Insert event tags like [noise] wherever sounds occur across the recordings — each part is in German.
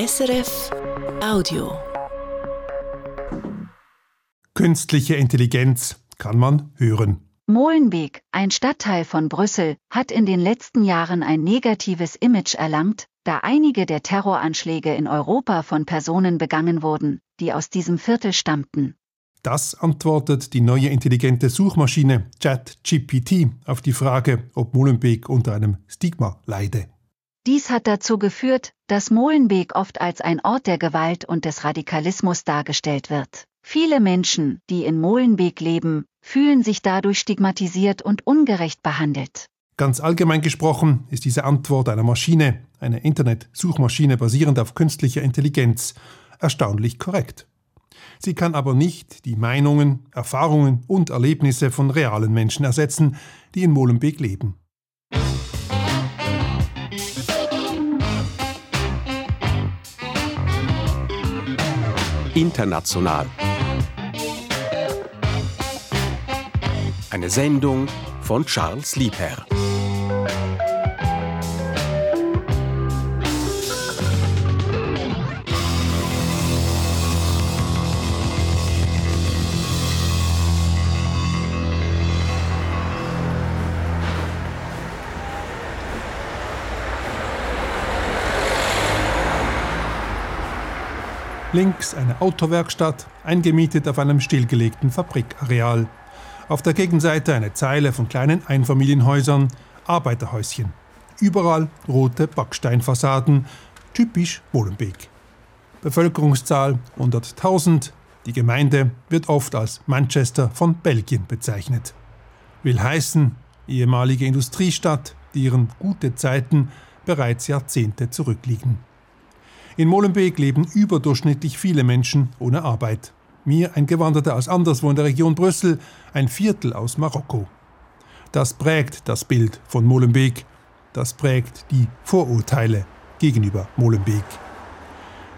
SRF Audio. Künstliche Intelligenz kann man hören. Molenbeek, ein Stadtteil von Brüssel, hat in den letzten Jahren ein negatives Image erlangt, da einige der Terroranschläge in Europa von Personen begangen wurden, die aus diesem Viertel stammten. Das antwortet die neue intelligente Suchmaschine ChatGPT auf die Frage, ob Molenbeek unter einem Stigma leide. Dies hat dazu geführt, dass Molenbeek oft als ein Ort der Gewalt und des Radikalismus dargestellt wird. Viele Menschen, die in Molenbeek leben, fühlen sich dadurch stigmatisiert und ungerecht behandelt. Ganz allgemein gesprochen ist diese Antwort einer Maschine, einer Internet-Suchmaschine basierend auf künstlicher Intelligenz, erstaunlich korrekt. Sie kann aber nicht die Meinungen, Erfahrungen und Erlebnisse von realen Menschen ersetzen, die in Molenbeek leben. International. Eine Sendung von Charles Liebherr. Links eine Autowerkstatt, eingemietet auf einem stillgelegten Fabrikareal. Auf der Gegenseite eine Zeile von kleinen Einfamilienhäusern, Arbeiterhäuschen. Überall rote Backsteinfassaden, typisch Molenbeek. Bevölkerungszahl 100.000. Die Gemeinde wird oft als Manchester von Belgien bezeichnet. Will heißen, ehemalige Industriestadt, deren gute Zeiten bereits Jahrzehnte zurückliegen. In Molenbeek leben überdurchschnittlich viele Menschen ohne Arbeit. Mir ein Gewanderter aus anderswo in der Region Brüssel, ein Viertel aus Marokko. Das prägt das Bild von Molenbeek. Das prägt die Vorurteile gegenüber Molenbeek.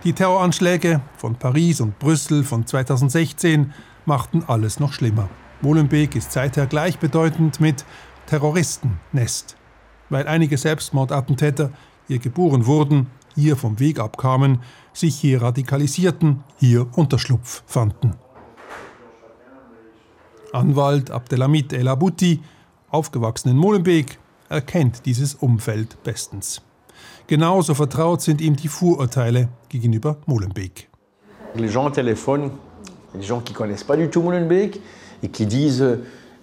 Die Terroranschläge von Paris und Brüssel von 2016 machten alles noch schlimmer. Molenbeek ist seither gleichbedeutend mit Terroristennest, weil einige Selbstmordattentäter hier geboren wurden hier vom Weg abkamen, sich hier radikalisierten, hier Unterschlupf fanden. Anwalt Abdelhamid El Abouti, aufgewachsen in Molenbeek, erkennt dieses Umfeld bestens. Genauso vertraut sind ihm die Vorurteile gegenüber Molenbeek. Les gens téléphonent, les gens qui connaissent pas du tout Molenbeek et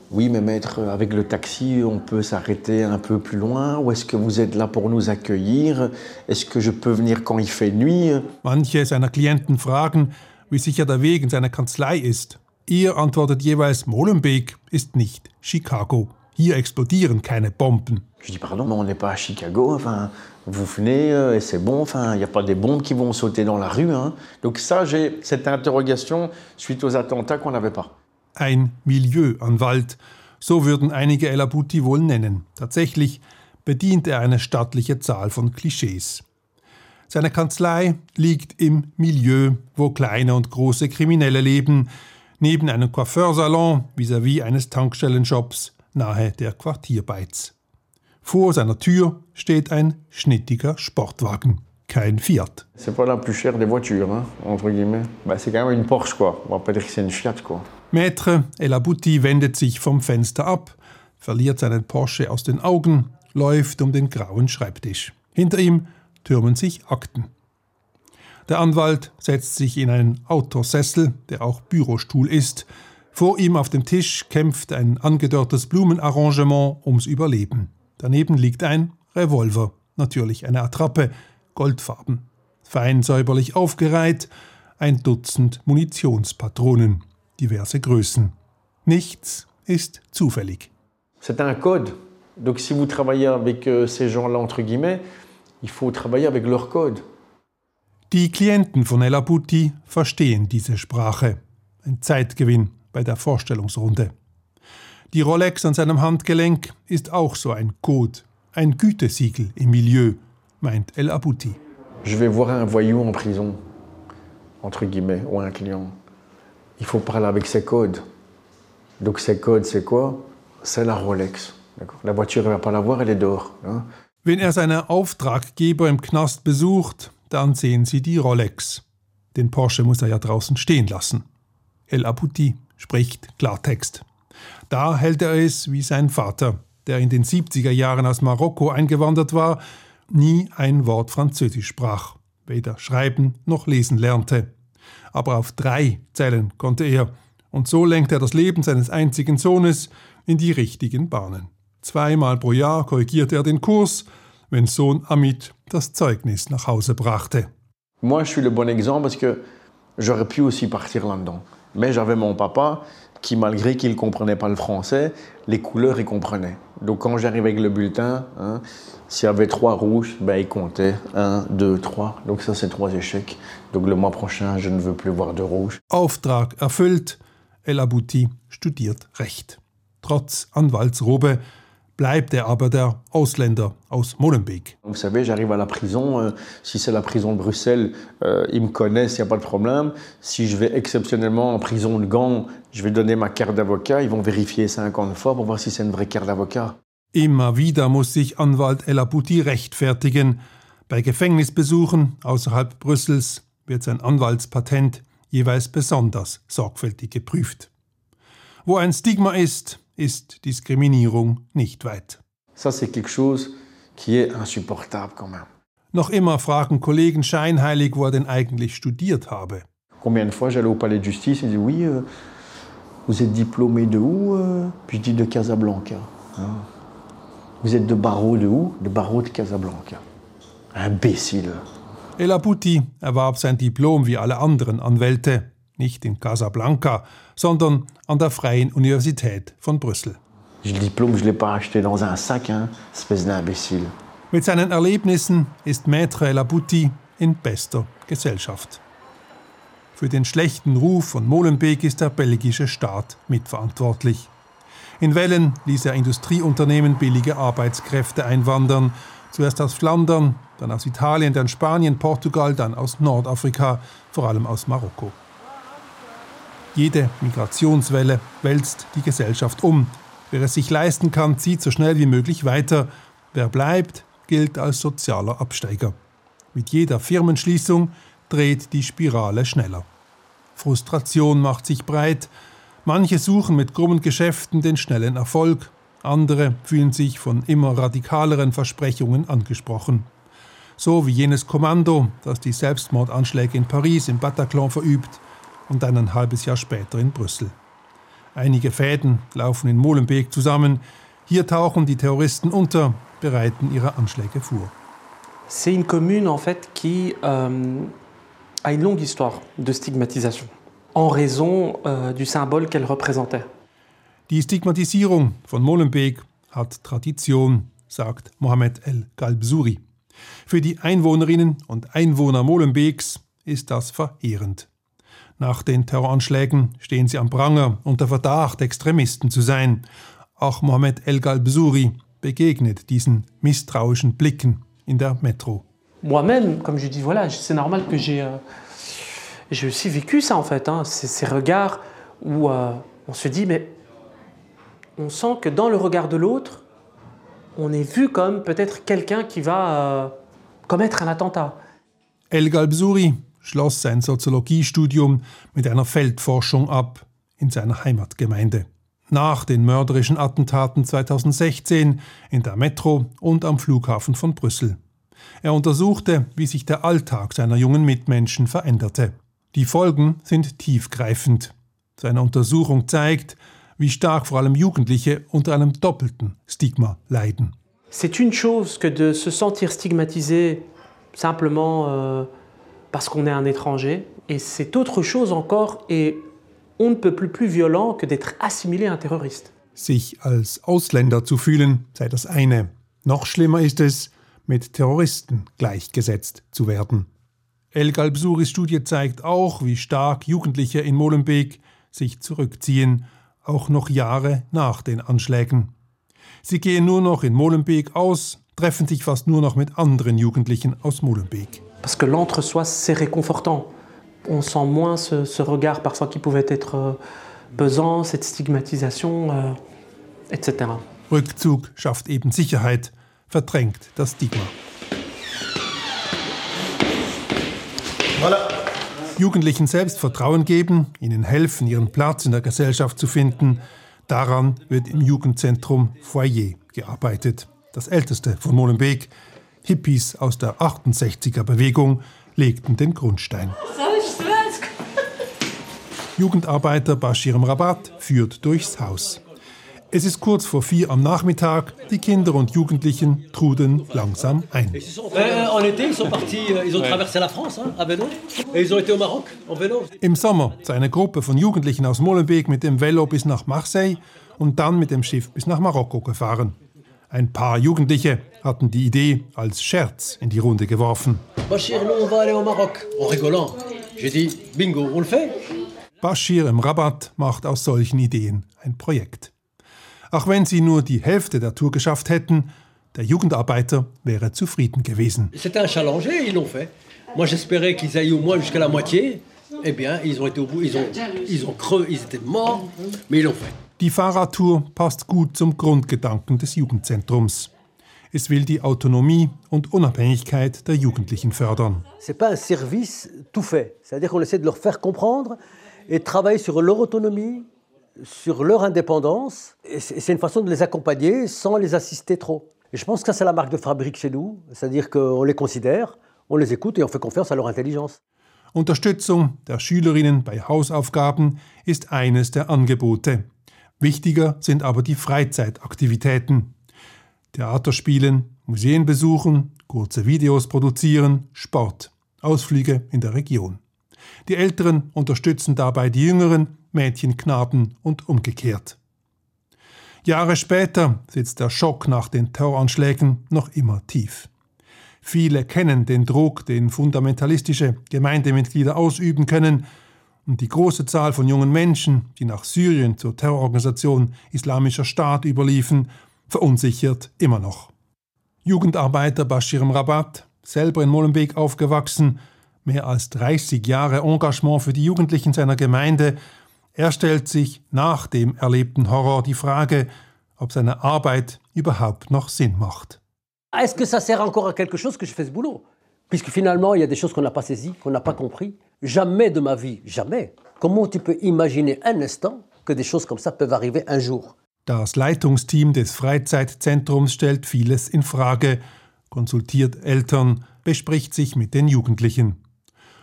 Oui, mais maître, avec le taxi, on peut s'arrêter un peu plus loin Ou est-ce que vous êtes là pour nous accueillir? Est-ce que je peux venir quand il fait nuit? Manche seiner Klienten fragen, wie sicher der Weg in seine Kanzlei ist. Ihr antwortet jeweils, Molenbeek ist nicht Chicago. Hier explodieren keine Bomben. Je dis pardon, mais on n'est pas à Chicago. Enfin, vous venez euh, et c'est bon. Enfin, il n'y a pas des bombes qui vont sauter dans la rue. Hein. Donc ça, j'ai cette interrogation suite aux attentats qu'on n'avait pas. Ein Milieuanwalt, so würden einige El Abuti wohl nennen. Tatsächlich bedient er eine stattliche Zahl von Klischees. Seine Kanzlei liegt im Milieu, wo kleine und große Kriminelle leben, neben einem Coiffeursalon vis-à-vis -vis eines Tankstellenshops nahe der Quartierbeiz. Vor seiner Tür steht ein schnittiger Sportwagen, kein Fiat. C'est pas la plus chère des voitures, hein, entre guillemets. Bah, c'est quand même une Porsche, quoi. On va pas dire que c'est une Fiat, quoi. Maître El Abouti wendet sich vom Fenster ab, verliert seinen Porsche aus den Augen, läuft um den grauen Schreibtisch. Hinter ihm türmen sich Akten. Der Anwalt setzt sich in einen Autosessel, der auch Bürostuhl ist. Vor ihm auf dem Tisch kämpft ein angedörrtes Blumenarrangement ums Überleben. Daneben liegt ein Revolver, natürlich eine Attrappe, goldfarben. Fein säuberlich aufgereiht, ein Dutzend Munitionspatronen diverse Größen. Nichts ist zufällig. C'est un code. Donc si vous travaillez avec euh, ces gens-là, entre guillemets, il faut travailler avec leur code. Die Klienten von El Abuti verstehen diese Sprache. Ein Zeitgewinn bei der Vorstellungsrunde. Die Rolex an seinem Handgelenk ist auch so ein Code, ein Gütesiegel im Milieu, meint El Abuti. Je vais voir un voyou en prison, entre guillemets, ou un client. Il faut parler avec ses codes. Donc ses codes, c'est quoi C'est la Rolex. La voiture, ne va pas la voir, elle est dehors. Hein? Wenn er seine Auftraggeber im Knast besucht, dann sehen sie die Rolex. Den Porsche muss er ja draußen stehen lassen. El Abouti spricht Klartext. Da hält er es wie sein Vater, der in den 70er Jahren aus Marokko eingewandert war, nie ein Wort Französisch sprach, weder schreiben noch lesen lernte. Aber auf drei zählen konnte er, und so lenkt er das Leben seines einzigen Sohnes in die richtigen Bahnen. Zweimal pro Jahr korrigierte er den Kurs, wenn Sohn Amit das Zeugnis nach Hause brachte. Moi, je suis le bon exemple parce que j'aurais pu aussi partir là-dedans. Mais j'avais mon papa qui, malgré qu'il ne comprenait pas le français, les couleurs, il comprenait. Donc quand j'arrivais avec le bulletin, hein, s'il y avait trois rouges, ben, il comptait. Un, deux, trois. Donc ça, c'est trois échecs. Donc le mois prochain, je ne veux plus voir de rouge. Auftrag erfüllt. El Abouti studiert Recht. Trotz Anwaltsrobe bleibt er aber der Ausländer aus Molenbeek. Vous savez, j'arrive à la prison, euh, si c'est la prison de Bruxelles, euh, ils me connaissent, il n'y a pas de problème. Si je vais exceptionnellement en prison de Gand, je vais donner ma carte d'avocat, ils vont vérifier 50 fois pour voir si c'est une vraie carte d'avocat. Immer wieder muss sich Anwalt El Abouti rechtfertigen. Bei Gefängnisbesuchen außerhalb Brüssels wird sein Anwaltspatent jeweils besonders sorgfältig geprüft. Wo ein Stigma ist, ist Diskriminierung nicht weit. Ça, c'est quelque chose qui est insupportable quand même. Noch immer fragen Kollegen scheinheilig, wo er denn eigentlich studiert habe. Combien de fois j'allais au palais de justice, ils disaient Oui, euh, vous êtes diplômé de où euh Puis je dis de Casablanca. Vous êtes de barreau de où De barreau de Casablanca. Imbécile. El Abouti erwarb sein Diplom wie alle anderen Anwälte, nicht in Casablanca, sondern an der Freien Universität von Brüssel. Mit seinen Erlebnissen ist Maître El Abouti in bester Gesellschaft. Für den schlechten Ruf von Molenbeek ist der belgische Staat mitverantwortlich. In Wellen ließ er Industrieunternehmen billige Arbeitskräfte einwandern, zuerst aus Flandern, dann aus Italien, dann Spanien, Portugal, dann aus Nordafrika, vor allem aus Marokko. Jede Migrationswelle wälzt die Gesellschaft um. Wer es sich leisten kann, zieht so schnell wie möglich weiter. Wer bleibt, gilt als sozialer Absteiger. Mit jeder Firmenschließung dreht die Spirale schneller. Frustration macht sich breit. Manche suchen mit krummen Geschäften den schnellen Erfolg. Andere fühlen sich von immer radikaleren Versprechungen angesprochen. So wie jenes Kommando, das die Selbstmordanschläge in Paris im Bataclan verübt und dann ein halbes Jahr später in Brüssel. Einige Fäden laufen in Molenbeek zusammen. Hier tauchen die Terroristen unter, bereiten ihre Anschläge vor. C'est une commune en fait qui euh, a une longue histoire de stigmatisation en raison euh, du symbole qu'elle représentait. Die Stigmatisierung von Molenbeek hat Tradition, sagt Mohamed El Galbsuri. Für die Einwohnerinnen und Einwohner Molenbeeks ist das verheerend. Nach den Terroranschlägen stehen sie am Pranger unter Verdacht, Extremisten zu sein. Auch Mohamed El Galbsuri begegnet diesen misstrauischen Blicken in der Metro. Moi-même, comme je dis, voilà, c'est normal que j'ai euh, j'ai aussi vécu ça en fait, hein, ces, regards où euh, on se dit, mais on sent que dans le regard de l'autre, on est vu comme peut-être quelqu'un qui va euh, commettre un attentat. El Galbsuri schloss sein Soziologiestudium mit einer Feldforschung ab in seiner Heimatgemeinde. Nach den mörderischen Attentaten 2016 in der Metro und am Flughafen von Brüssel. Er untersuchte, wie sich der Alltag seiner jungen Mitmenschen veränderte. Die Folgen sind tiefgreifend. Seine Untersuchung zeigt, wie stark vor allem Jugendliche unter einem doppelten Stigma leiden. C'est une chose que de se sentir stigmatisé simplement euh, parce qu'on est un étranger, et c'est autre chose encore et on ne peut plus plus violent que d'être assimilé à un terroriste. Sich als Ausländer zu fühlen, sei das eine. Noch schlimmer ist es, mit Terroristen gleichgesetzt zu werden. El Galbsuris Studie zeigt auch, wie stark Jugendliche in Molenbeek sich zurückziehen, auch noch Jahre nach den Anschlägen. Sie gehen nur noch in Molenbeek aus, treffen sich fast nur noch mit anderen Jugendlichen aus Molenbeek. Parce que l'entre-soi, c'est réconfortant. On sent moins ce, ce regard parfois qui pouvait être euh, pesant, cette stigmatisation, euh, etc. Rückzug schafft eben Sicherheit, verdrängt das Stigma. Jugendlichen Selbstvertrauen geben, ihnen helfen, ihren Platz in der Gesellschaft zu finden, daran wird im Jugendzentrum Foyer gearbeitet. Das älteste von Molenbeek. Hippies aus der 68er Bewegung legten den Grundstein. Jugendarbeiter Bashir Rabat führt durchs Haus. Es ist kurz vor vier am Nachmittag. Die Kinder und Jugendlichen truden langsam ein. Im Sommer sei eine Gruppe von Jugendlichen aus Molenbeek mit dem Velo bis nach Marseille und dann mit dem Schiff bis nach Marokko gefahren. Ein paar Jugendliche hatten die Idee als Scherz in die Runde geworfen. Bashir, nous on va aller au Maroc, en rigolant. J'ai dit, bingo, on le fait Bashir im Rabat macht aus solchen Ideen ein Projekt. Auch wenn sie nur die Hälfte der Tour geschafft hätten, der Jugendarbeiter wäre zufrieden gewesen. C'était un challenge et ils l'ont fait. Moi j'espérais qu'ils aillent au moins jusqu'à la moitié. Eh bien, ils ont été au bout, ils ont, ils ont creux, ils étaient morts, mais ils l'ont fait. Die Fahrradtour passt gut zum Grundgedanken des Jugendzentrums. Es will die Autonomie und Unabhängigkeit der Jugendlichen fördern. C'est pas un service tout fait. C'est-à-dire qu'on essaie de leur faire comprendre et travailler sur leur autonomie, sur leur indépendance. Et c'est une façon de les accompagner sans les assister trop. Et je pense que ça, c'est la marque de fabrique chez nous. C'est-à-dire qu'on les considère, on les écoute et on fait confiance à leur intelligence. Unterstützung der Schülerinnen bei Hausaufgaben ist eines der Angebote. Wichtiger sind aber die Freizeitaktivitäten. Theater spielen, Museen besuchen, kurze Videos produzieren, Sport, Ausflüge in der Region. Die Älteren unterstützen dabei die Jüngeren, Mädchen, Knaben und umgekehrt. Jahre später sitzt der Schock nach den Terroranschlägen noch immer tief. Viele kennen den Druck, den fundamentalistische Gemeindemitglieder ausüben können, und die große Zahl von jungen Menschen, die nach Syrien zur Terrororganisation Islamischer Staat überliefen, verunsichert immer noch. Jugendarbeiter Bashir Rabat, selber in Molenbeek aufgewachsen, mehr als 30 Jahre Engagement für die Jugendlichen seiner Gemeinde, er stellt sich nach dem erlebten Horror die Frage, ob seine Arbeit überhaupt noch Sinn macht. Est-ce que ça sert encore à quelque chose que je fais ce boulot Puisque finalement, il y a des choses qu'on n'a pas saisies, qu'on n'a pas compris. Jamais de ma vie, jamais. Comment tu peux imaginer un instant que des choses comme ça peuvent arriver un jour Das Leitungsteam des Freizeitzentrums stellt vieles in Frage, konsultiert Eltern, bespricht sich mit den Jugendlichen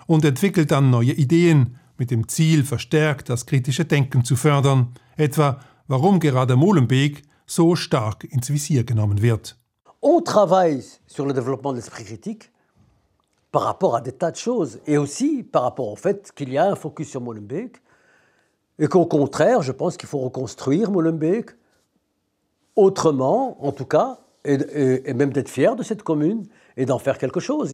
und entwickelt dann neue Ideen mit dem Ziel, verstärkt das kritische Denken zu fördern, etwa warum gerade Molenbeek so stark ins Visier genommen wird. On travaille sur le développement de l'esprit critique par rapport à des tas de choses et aussi par rapport au fait qu'il y a un focus sur Molenbeek et qu'au contraire, je pense qu'il faut reconstruire Molenbeek autrement, en tout cas, et, et, et même d'être fier de cette commune et d'en faire quelque chose.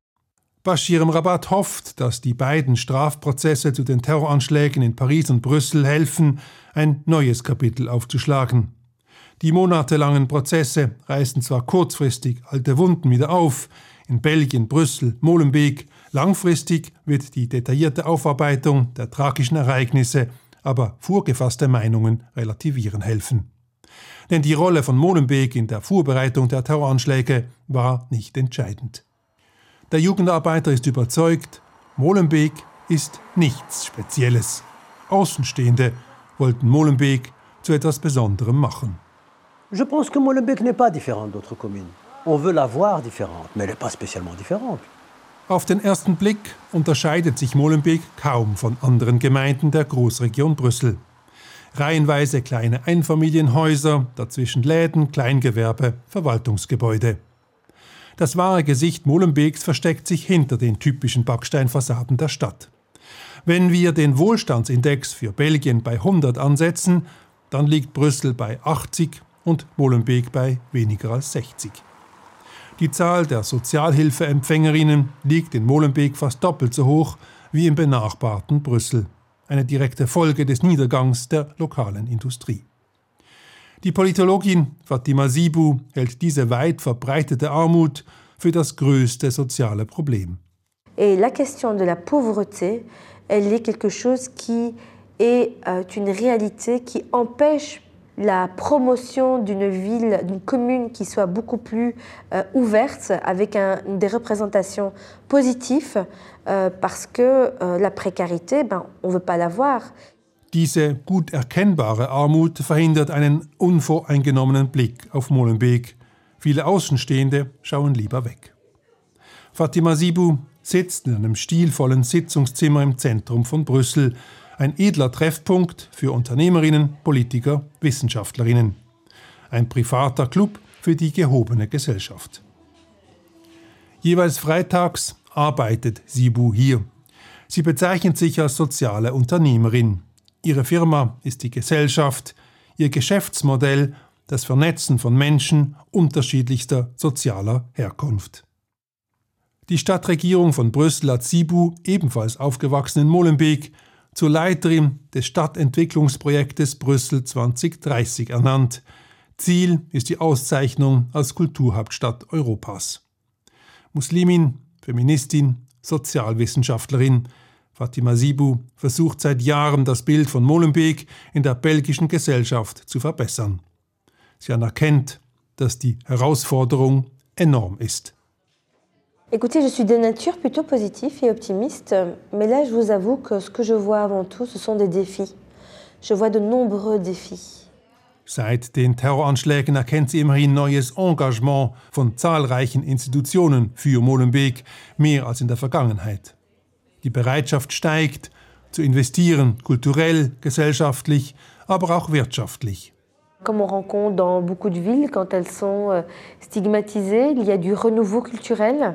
Bashir Rabat hofft, dass die beiden Strafprozesse zu den Terroranschlägen in Paris und Brüssel helfen, ein neues Kapitel aufzuschlagen. Die monatelangen Prozesse reißen zwar kurzfristig alte Wunden wieder auf, in Belgien, Brüssel, Molenbeek, langfristig wird die detaillierte Aufarbeitung der tragischen Ereignisse aber vorgefasste Meinungen relativieren helfen. Denn die Rolle von Molenbeek in der Vorbereitung der Terroranschläge war nicht entscheidend. Der Jugendarbeiter ist überzeugt, Molenbeek ist nichts Spezielles. Außenstehende wollten Molenbeek zu etwas Besonderem machen. Pense que Molenbeek n'est pas différent d'autres communes. On veut la voir différente, mais elle n'est pas spécialement différente. Auf den ersten Blick unterscheidet sich Molenbeek kaum von anderen Gemeinden der Großregion Brüssel. Reihenweise kleine Einfamilienhäuser, dazwischen Läden, Kleingewerbe, Verwaltungsgebäude. Das wahre Gesicht Molenbeeks versteckt sich hinter den typischen Backsteinfassaden der Stadt. Wenn wir den Wohlstandsindex für Belgien bei 100 ansetzen, dann liegt Brüssel bei 80 und Molenbeek bei weniger als 60. Die Zahl der Sozialhilfeempfängerinnen liegt in Molenbeek fast doppelt so hoch wie im benachbarten Brüssel, eine direkte Folge des Niedergangs der lokalen Industrie. Die Politologin Fatima Sibu hält diese weit verbreitete Armut für das größte soziale Problem. Et la question de la pauvreté, elle est quelque chose qui est euh, une réalité qui empêche la promotion d'une ville, d'une commune qui soit beaucoup plus euh, ouverte, avec un, des représentations positives, euh, parce que euh, la précarité, ben, on ne veut pas l'avoir. Diese gut erkennbare Armut verhindert einen unvoreingenommenen Blick auf Molenbeek. Viele Außenstehende schauen lieber weg. Fatima Sibu sitzt in einem stilvollen Sitzungszimmer im Zentrum von Brüssel, ein edler Treffpunkt für Unternehmerinnen, Politiker, Wissenschaftlerinnen. Ein privater Club für die gehobene Gesellschaft. Jeweils freitags arbeitet Sibu hier. Sie bezeichnet sich als soziale Unternehmerin. Ihre Firma ist die Gesellschaft, ihr Geschäftsmodell das Vernetzen von Menschen unterschiedlichster sozialer Herkunft. Die Stadtregierung von Brüssel hat Sibu, ebenfalls aufgewachsen in Molenbeek, zur Leiterin des Stadtentwicklungsprojektes Brüssel 2030 ernannt. Ziel ist die Auszeichnung als Kulturhauptstadt Europas. Muslimin, Feministin, Sozialwissenschaftlerin, Fatima Sibu versucht seit Jahren das Bild von Molenbeek in der belgischen Gesellschaft zu verbessern. Sie anerkennt, dass die Herausforderung enorm ist. Écoutez, je suis de nature plutôt positive et optimiste, mais là je vous avoue que ce que je vois avant tout, ce sont des défis. Je vois de nombreux défis. Seit den Terroranschlägen erkennt sie immerhin neues Engagement von zahlreichen Institutionen für Molenbeek, mehr als in der Vergangenheit. Die Bereitschaft steigt, zu investieren, kulturell, gesellschaftlich, aber auch wirtschaftlich. Comme on rencontre dans beaucoup de villes, quand elles sont euh, stigmatisées, il y a du renouveau culturel.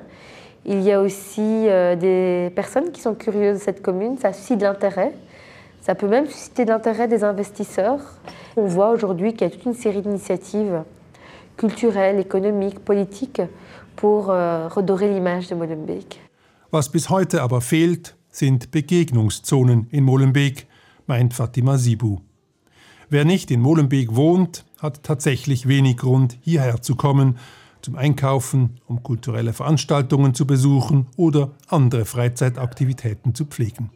Il y a aussi euh, des personnes qui sont curieuses de cette commune, ça suscite de l'intérêt. Ça peut même susciter de l'intérêt des investisseurs. On voit aujourd'hui qu'il y a toute une série d'initiatives culturelles, économiques, politiques pour euh, redorer l'image de Molenbeek. Was bis heute aber fehlt, sind Begegnungszonen in Molenbeek, meint Fatima Sibu. Wer nicht in Molenbeek wohnt, hat tatsächlich wenig Grund, hierher zu kommen, zum Einkaufen, um kulturelle Veranstaltungen zu besuchen oder andere Freizeitaktivitäten zu pflegen.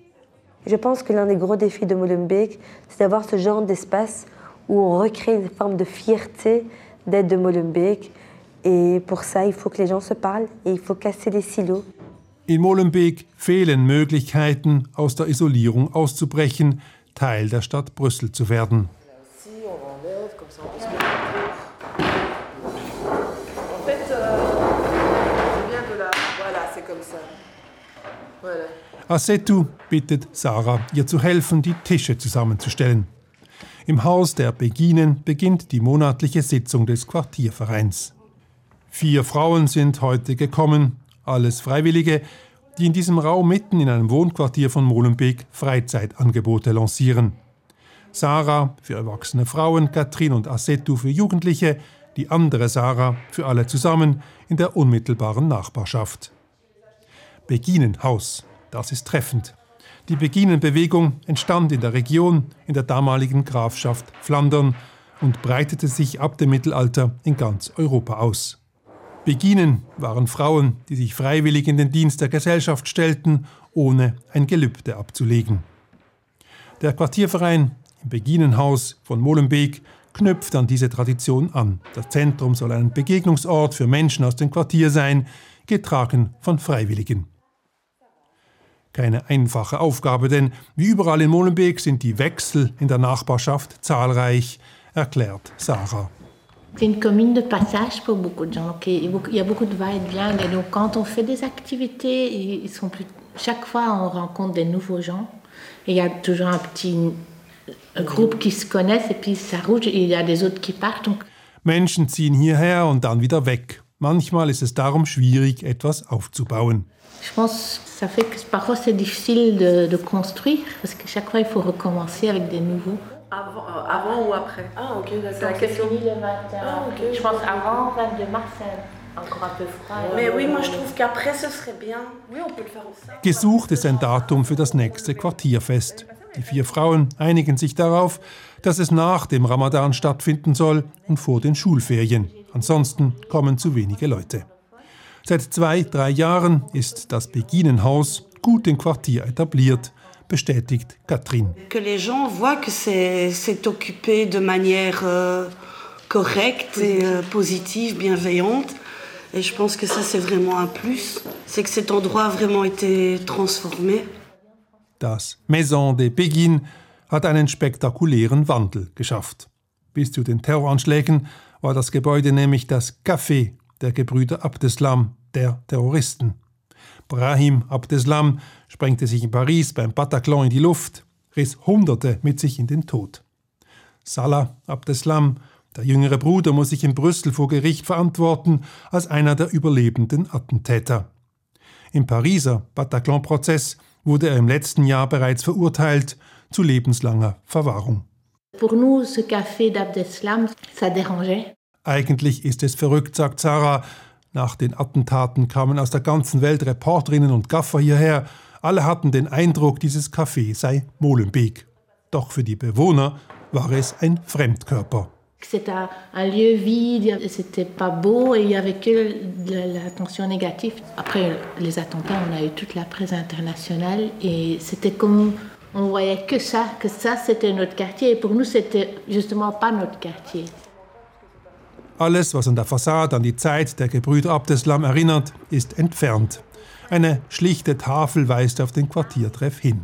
Je pense que l'un des gros défis de Molenbeek, c'est d'avoir ce genre d'espace où on recrée une forme de fierté d'être de Molenbeek. Et pour ça, il faut que les gens se parlent et il faut casser les silos. In Molenbeek fehlen Möglichkeiten, aus der Isolierung auszubrechen, Teil der Stadt Brüssel zu werden. Asetu bittet Sarah, ihr zu helfen, die Tische zusammenzustellen. Im Haus der Beginen beginnt die monatliche Sitzung des Quartiervereins. Vier Frauen sind heute gekommen, alles Freiwillige, die in diesem Raum mitten in einem Wohnquartier von Molenbeek Freizeitangebote lancieren. Sarah für erwachsene Frauen, Katrin und Asetu für Jugendliche, die andere Sarah für alle zusammen in der unmittelbaren Nachbarschaft. Beginenhaus das ist treffend. Die Beginenbewegung entstand in der Region, in der damaligen Grafschaft Flandern und breitete sich ab dem Mittelalter in ganz Europa aus. Beginen waren Frauen, die sich freiwillig in den Dienst der Gesellschaft stellten, ohne ein Gelübde abzulegen. Der Quartierverein im Beginenhaus von Molenbeek knüpft an diese Tradition an. Das Zentrum soll ein Begegnungsort für Menschen aus dem Quartier sein, getragen von Freiwilligen. Keine einfache Aufgabe, denn wie überall in Molenbeek sind die Wechsel in der Nachbarschaft zahlreich, erklärt Sarah. C'est une commune de passage pour beaucoup de gens. Il y a beaucoup de va-et-vient. Et donc, quand on fait des activités, ils sont plus... chaque fois, on rencontre des nouveaux gens. Et il y a toujours un petit groupe qui se connaissent et puis ça rouge et il y a des autres qui partent. Donc... Menschen ziehen hierher und dann wieder weg. Manchmal ist es darum schwierig, etwas aufzubauen. Je pense que ça fait que parfois c'est difficile de, de, construire parce que chaque fois il faut recommencer avec des nouveaux. Avant, euh, avant ou après Ah ok, d'accord. C'est fini le 21. Ah, okay, je pense avant 22 mars, c'est encore un peu froid. Mais oui, moi je trouve qu'après ce serait bien. Oui, on peut le faire aussi. Gesucht ist ein Datum für das nächste Quartierfest. Die vier Frauen einigen sich darauf, dass es nach dem Ramadan stattfinden soll und vor den Schulferien. Ansonsten kommen zu wenige Leute. Seit zwei, drei Jahren ist das Beginenhaus gut im Quartier etabliert, bestätigt Katrin. Que les gens voient que c'est occupé de manière euh, correcte et euh, positive, bienveillante. Et je pense que ça, c'est vraiment un plus. C'est que cet endroit a vraiment été transformé. Das Maison de Begin hat einen spektakulären Wandel geschafft. Bis zu den Terroranschlägen war das Gebäude nämlich das Café der Gebrüder Abdeslam, der Terroristen. Brahim Abdeslam sprengte sich in Paris beim Bataclan in die Luft, riss Hunderte mit sich in den Tod. Salah Abdeslam, der jüngere Bruder, muss sich in Brüssel vor Gericht verantworten als einer der überlebenden Attentäter. Im Pariser Bataclan-Prozess wurde er im letzten Jahr bereits verurteilt zu lebenslanger Verwahrung. Pour nous, ce café d'Abdeslam, ça dérangeait. Eigentlich ist es verrückt, sagt Sarah. Nach den Attentaten kamen aus der ganzen Welt Reporterinnen und Gaffer hierher. Alle hatten den Eindruck, dieses Café sei Molenbeek. Doch für die Bewohner war es ein Fremdkörper. C'était un lieu vide, c'était pas beau et il y avait que l'attention négative. Après les attentats, on a eu toute la presse internationale et c'était comme on voyait que ça, que ça c'était notre quartier et pour nous c'était justement pas notre quartier. Alles, was an der Fassade an die Zeit der Gebrüder Abdeslam erinnert, ist entfernt. Eine schlichte Tafel weist auf den Quartiertreff hin.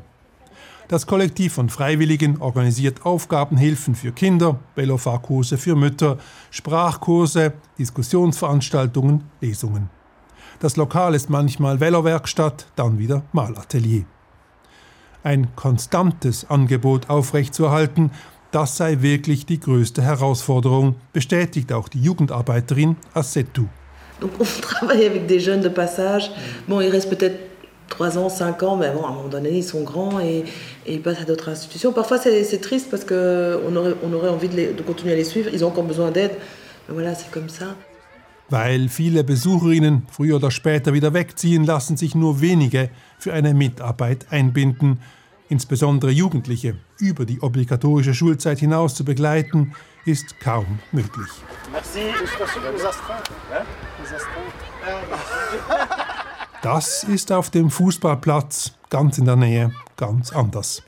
Das Kollektiv von Freiwilligen organisiert Aufgabenhilfen für Kinder, Velofahrkurse für Mütter, Sprachkurse, Diskussionsveranstaltungen, Lesungen. Das Lokal ist manchmal Velowerkstatt, dann wieder Malatelier. Ein konstantes Angebot aufrechtzuerhalten, das sei wirklich die größte Herausforderung, bestätigt auch die Jugendarbeiterin Assetou. Donc on [laughs] travaille avec des jeunes de passage. Bon, ils restent peut-être 3 ans, 5 ans, mais bon, à un moment donné, ils sont grands et, et ils passent à d'autres institutions. Parfois, c'est triste parce qu'on aurait, on aurait envie de, les, de continuer à les suivre. Ils ont encore besoin d'aide. Mais voilà, c'est comme ça. Weil viele Besucherinnen früher oder später wieder wegziehen, lassen sich nur wenige für eine Mitarbeit einbinden. Insbesondere Jugendliche über die obligatorische Schulzeit hinaus zu begleiten, ist kaum möglich. Das ist auf dem Fußballplatz ganz in der Nähe ganz anders.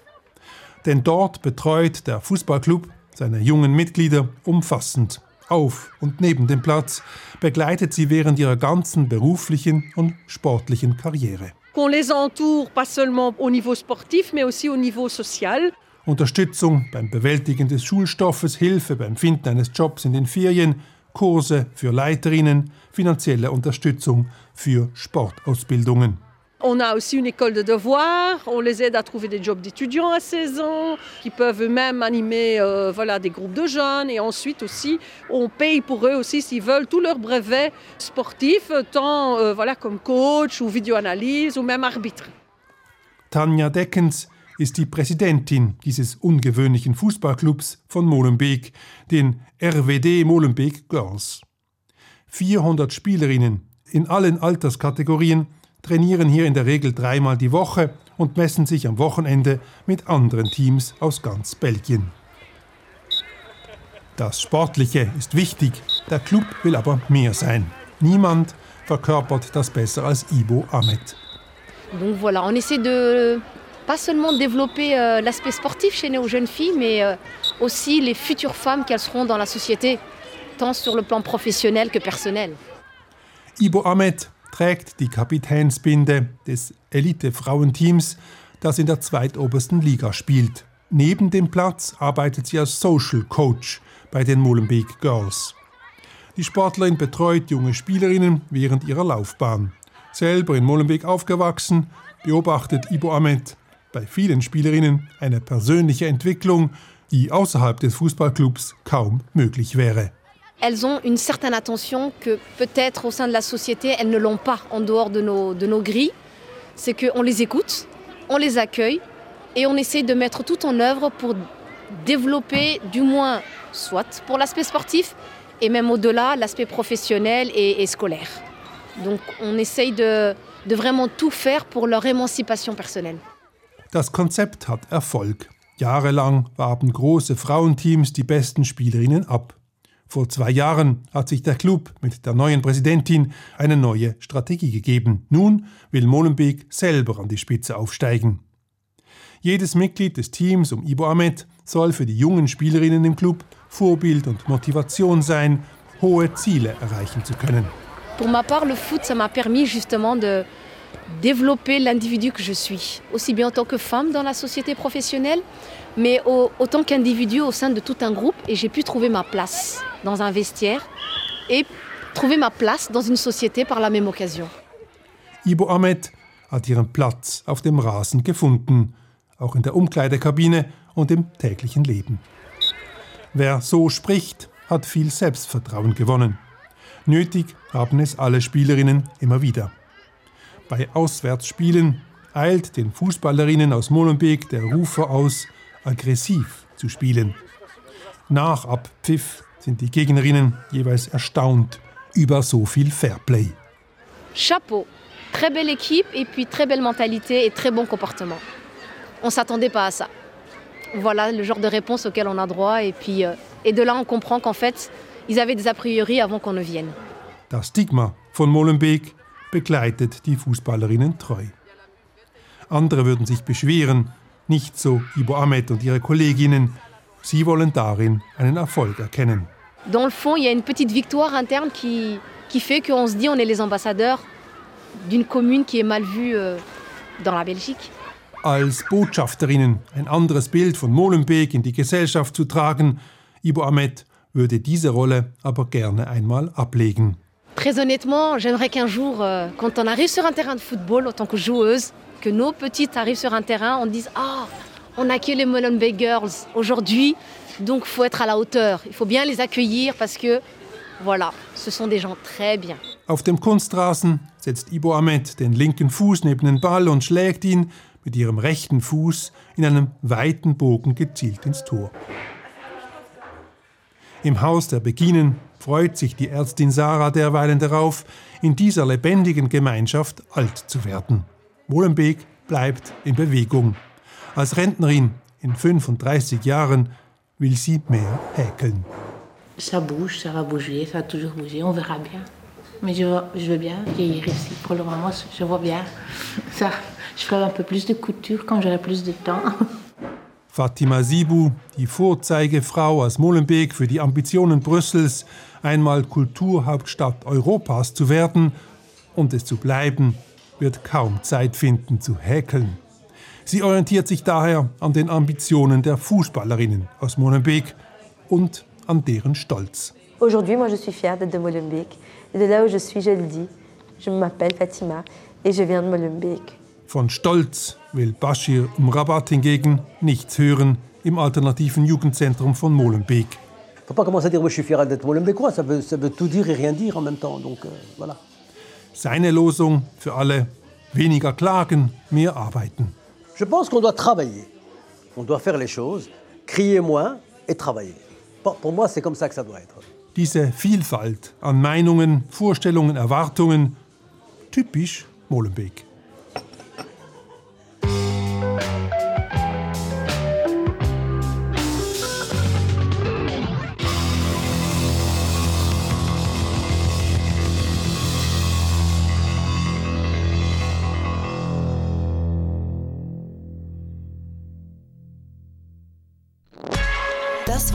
Denn dort betreut der Fußballclub seine jungen Mitglieder umfassend auf und neben dem Platz, begleitet sie während ihrer ganzen beruflichen und sportlichen Karriere. Qu'on les entoure pas seulement au niveau sportif, mais aussi au niveau social. Unterstützung beim Bewältigen des Schulstoffes, Hilfe beim Finden eines Jobs in den Ferien, Kurse für Leiterinnen, finanzielle Unterstützung für Sportausbildungen. On a aussi une école de devoirs, on les aide à trouver des jobs d'étudiants à 16 ans, qui peuvent eux-mêmes animer euh, voilà, des groupes de jeunes. Et ensuite aussi, on paye pour eux aussi s'ils veulent tous leurs brevets sportifs, tant euh, voilà, comme coach ou vidéoanalyse ou même arbitre. Tanja Deckens ist die Präsidentin dieses ungewöhnlichen Fußballclubs von Molenbeek, den RWD Molenbeek Girls. 400 Spielerinnen in allen Alterskategorien trainieren hier in der Regel dreimal die Woche und messen sich am Wochenende mit anderen Teams aus ganz Belgien. Das Sportliche ist wichtig, der Club will aber mehr sein. Niemand verkörpert das besser als Ibo Ahmed. Donc voilà, on essaie de pas seulement développer euh, l'aspect sportif chez nos jeunes filles, mais euh, aussi les futures femmes qu'elles seront dans la société, tant sur le plan professionnel que personnel. Ibo Ahmed trägt die Kapitänsbinde des Elite-Frauenteams, das in der zweitobersten Liga spielt. Neben dem Platz arbeitet sie als Social Coach bei den Molenbeek Girls. Die Sportlerin betreut junge Spielerinnen während ihrer Laufbahn. Selber in Molenbeek aufgewachsen, beobachtet Ibo Ahmed bei vielen Spielerinnen eine persönliche Entwicklung, die außerhalb des Fußballclubs kaum möglich wäre. Elles ont une certaine attention que peut-être au sein de la société, elles ne l'ont pas en dehors de nos, de nos grilles. C'est qu'on les écoute, on les accueille et on essaie de mettre tout en œuvre pour développer du moins, soit pour l'aspect sportif et même au-delà, l'aspect professionnel et, et, scolaire. Donc on essaye de, de vraiment tout faire pour leur émancipation personnelle. Das Konzept hat Erfolg. Jahrelang warben große Frauenteams die besten Spielerinnen ab. Vor zwei Jahren hat sich der Club mit der neuen Präsidentin eine neue Strategie gegeben. Nun will Molenbeek selber an die Spitze aufsteigen. Jedes Mitglied des Teams um Ibo Ahmed soll für die jungen Spielerinnen im Club Vorbild und Motivation sein, hohe Ziele erreichen zu können. Pour ma part, le foot, ça m'a permis justement de développer l'individu que je suis, aussi bien en tant que femme dans la société professionnelle, mais au, autant qu'individu au sein de tout un groupe. Et j'ai pu trouver ma place dans un vestiaire et trouver ma place dans une société par la même occasion. Ibo Ahmed hat ihren Platz auf dem Rasen gefunden, auch in der Umkleidekabine und im täglichen Leben. Wer so spricht, hat viel Selbstvertrauen gewonnen. Nötig haben es alle Spielerinnen immer wieder. Bei Auswärtsspielen eilt den Fußballerinnen aus Molenbeek der Rufer aus, aggressiv zu spielen. Nach Abpfiff sind die Gegnerinnen jeweils erstaunt über so viel Fairplay. Chapeau, très belle équipe et puis très belle mentalité et très bon comportement. On s'attendait pas à ça. Voilà le genre de réponse auquel on a droit et puis euh, et de là on comprend qu'en fait ils avaient des a priori avant qu'on ne vienne. Das Stigma von Molenbeek begleitet die Fußballerinnen treu. Andere würden sich beschweren, nicht so Ibo Ahmed und ihre Kolleginnen. Sie wollen darin einen Erfolg erkennen. Dans le fond, il y a une petite victoire interne qui, qui fait qu'on se dit on est les ambassadeurs d'une commune qui est mal vue euh, dans la Belgique. Als Botschafterinnen ein anderes Bild von Molenbeek in die Gesellschaft zu tragen, Ibo Ahmed würde diese Rolle aber gerne einmal ablegen. Très honnêtement, j'aimerais qu'un jour, euh, quand on arrive sur un terrain de football en tant que joueuse, que nos petites arrivent sur un terrain, on dise Ah, on accueille les Molenbeek Girls aujourd'hui, donc faut être à la hauteur. Il faut bien les accueillir parce que, voilà, ce sont des gens très bien. Auf dem Kunstrasen setzt Ibo Ahmed den linken Fuß neben den Ball und schlägt ihn mit ihrem rechten Fuß in einem weiten Bogen gezielt ins Tor. Im Haus der Beginen freut sich die Ärztin Sarah derweilen darauf, in dieser lebendigen Gemeinschaft alt zu werden. Molenbeek bleibt in Bewegung. Als Rentnerin in 35 Jahren will sie mehr häkeln. Ça bouge, ça va bouger, ça va toujours bouger, on verra bien. Mais je, veux- je veux bien vieillir ici. Pour le moment, je vois bien. [laughs] Ça, je ferai un peu plus de couture quand j'aurai plus de temps. [laughs] Fatima Sibu, die Vorzeigefrau aus Molenbeek für die Ambitionen Brüssels, einmal Kulturhauptstadt Europas zu werden und es zu bleiben, wird kaum Zeit finden zu häkeln. Sie orientiert sich daher an den Ambitionen der Fußballerinnen aus Molenbeek und an deren Stolz. Aujourd'hui, moi, je suis fière d'être de Molenbeek. Et de là où je suis, je le dis. Je m'appelle Fatima et je viens de Molenbeek. Von Stolz will Bashir Mrabat hingegen nichts hören im alternativen Jugendzentrum von Molenbeek. faut pas commencer à dire moi je suis fier d'être Molenbeekois, ça veut, ça veut tout dire et rien dire en même temps. Donc euh, voilà. Seine Losung für alle: weniger klagen, mehr arbeiten. Je pense qu'on doit travailler. On doit faire les choses, crier moins et travailler. Pour moi, c'est comme ça que ça doit être. Diese Vielfalt an Meinungen, Vorstellungen, Erwartungen, typisch Molenbeek.